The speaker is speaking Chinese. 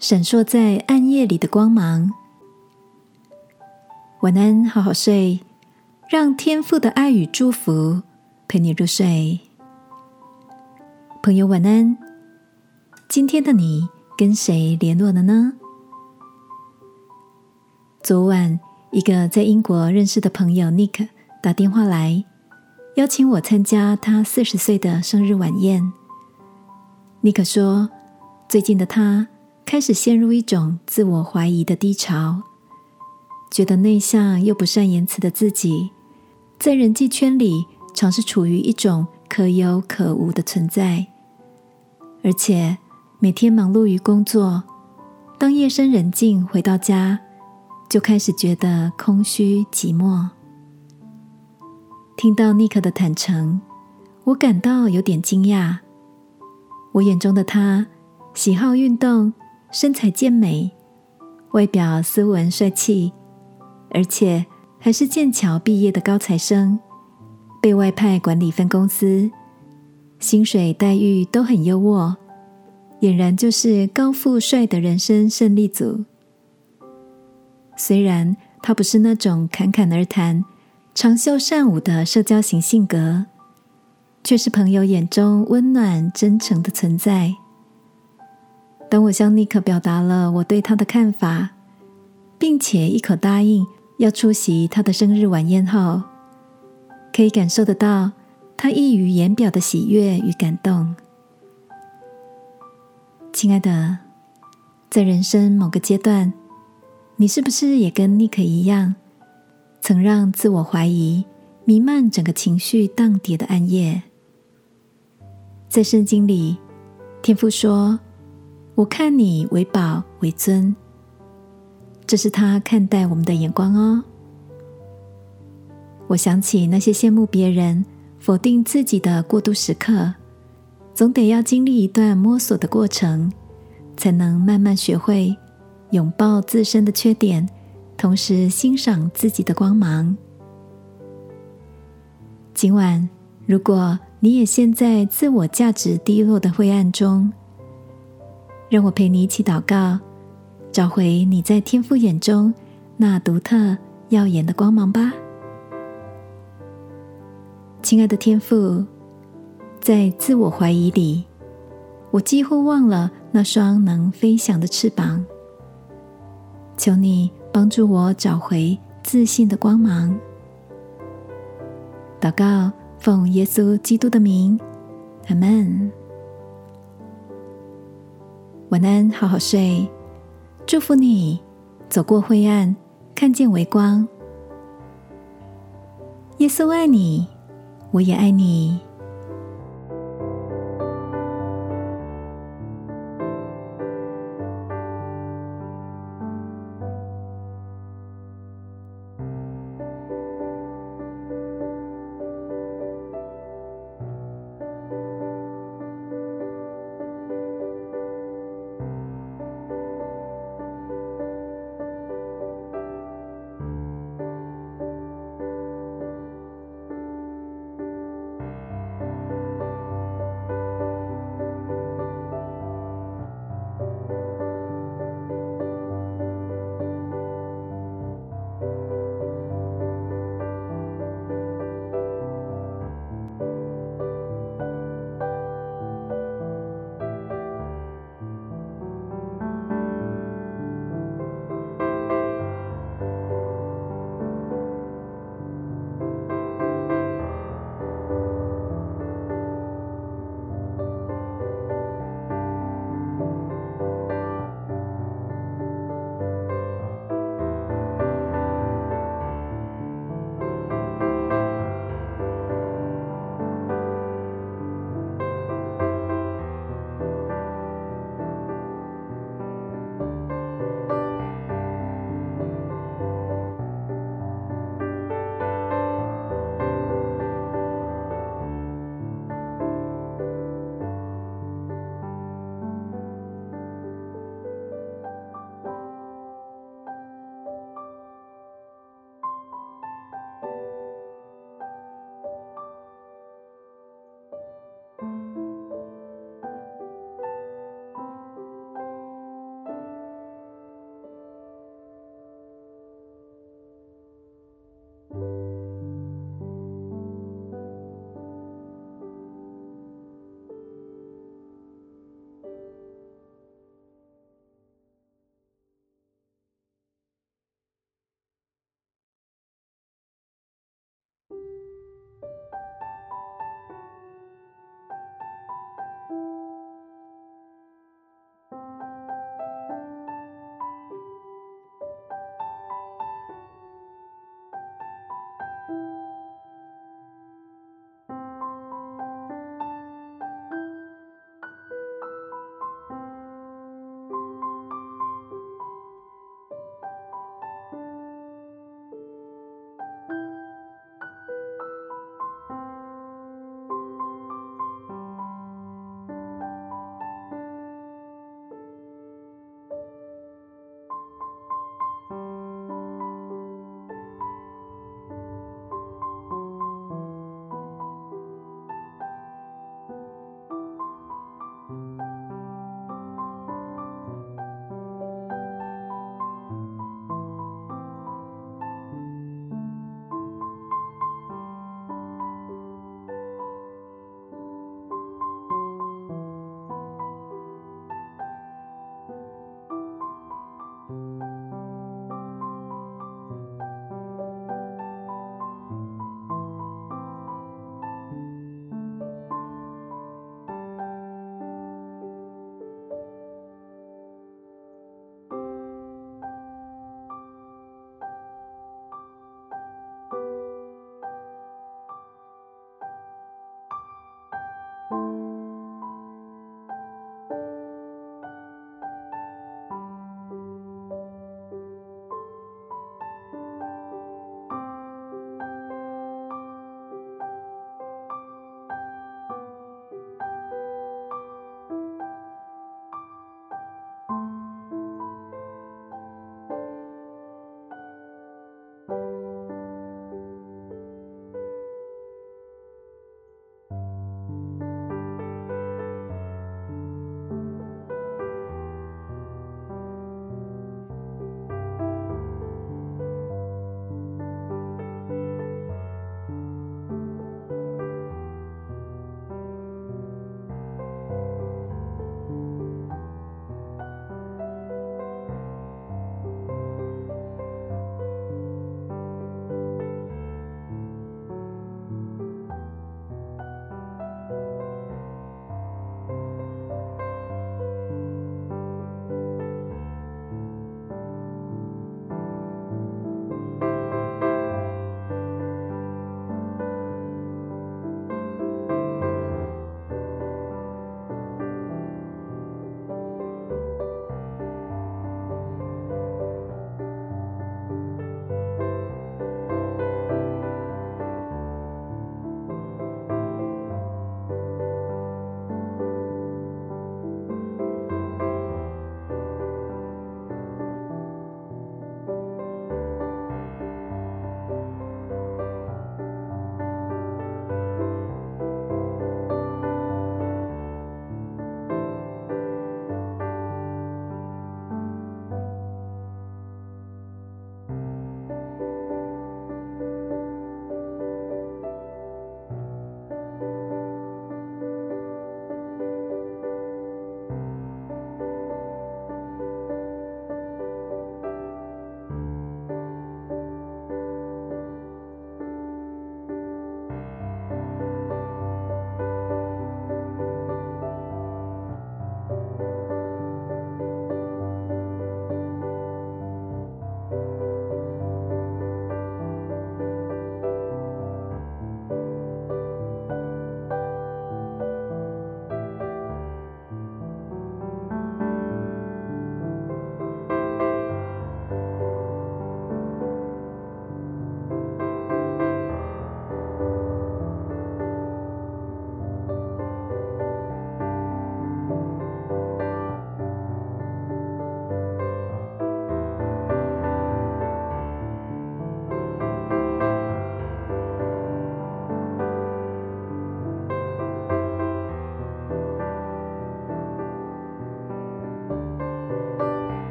闪烁在暗夜里的光芒。晚安，好好睡，让天父的爱与祝福陪你入睡。朋友，晚安。今天的你跟谁联络了呢？昨晚，一个在英国认识的朋友 Nick 打电话来，邀请我参加他四十岁的生日晚宴。Nick 说，最近的他开始陷入一种自我怀疑的低潮。觉得内向又不善言辞的自己，在人际圈里常是处于一种可有可无的存在，而且每天忙碌于工作，当夜深人静回到家，就开始觉得空虚寂寞。听到尼克的坦诚，我感到有点惊讶。我眼中的他，喜好运动，身材健美，外表斯文帅气。而且还是剑桥毕业的高材生，被外派管理分公司，薪水待遇都很优渥，俨然就是高富帅的人生胜利组。虽然他不是那种侃侃而谈、长袖善舞的社交型性格，却是朋友眼中温暖真诚的存在。当我向尼克表达了我对他的看法，并且一口答应。要出席他的生日晚宴后，可以感受得到他溢于言表的喜悦与感动。亲爱的，在人生某个阶段，你是不是也跟尼克一样，曾让自我怀疑弥漫整个情绪荡涤的暗夜？在圣经里，天父说：“我看你为宝为尊。”这是他看待我们的眼光哦。我想起那些羡慕别人、否定自己的过渡时刻，总得要经历一段摸索的过程，才能慢慢学会拥抱自身的缺点，同时欣赏自己的光芒。今晚，如果你也陷在自我价值低落的灰暗中，让我陪你一起祷告。找回你在天父眼中那独特耀眼的光芒吧，亲爱的天父，在自我怀疑里，我几乎忘了那双能飞翔的翅膀。求你帮助我找回自信的光芒。祷告，奉耶稣基督的名，阿门。晚安，好好睡。祝福你走过灰暗，看见微光。耶稣爱你，我也爱你。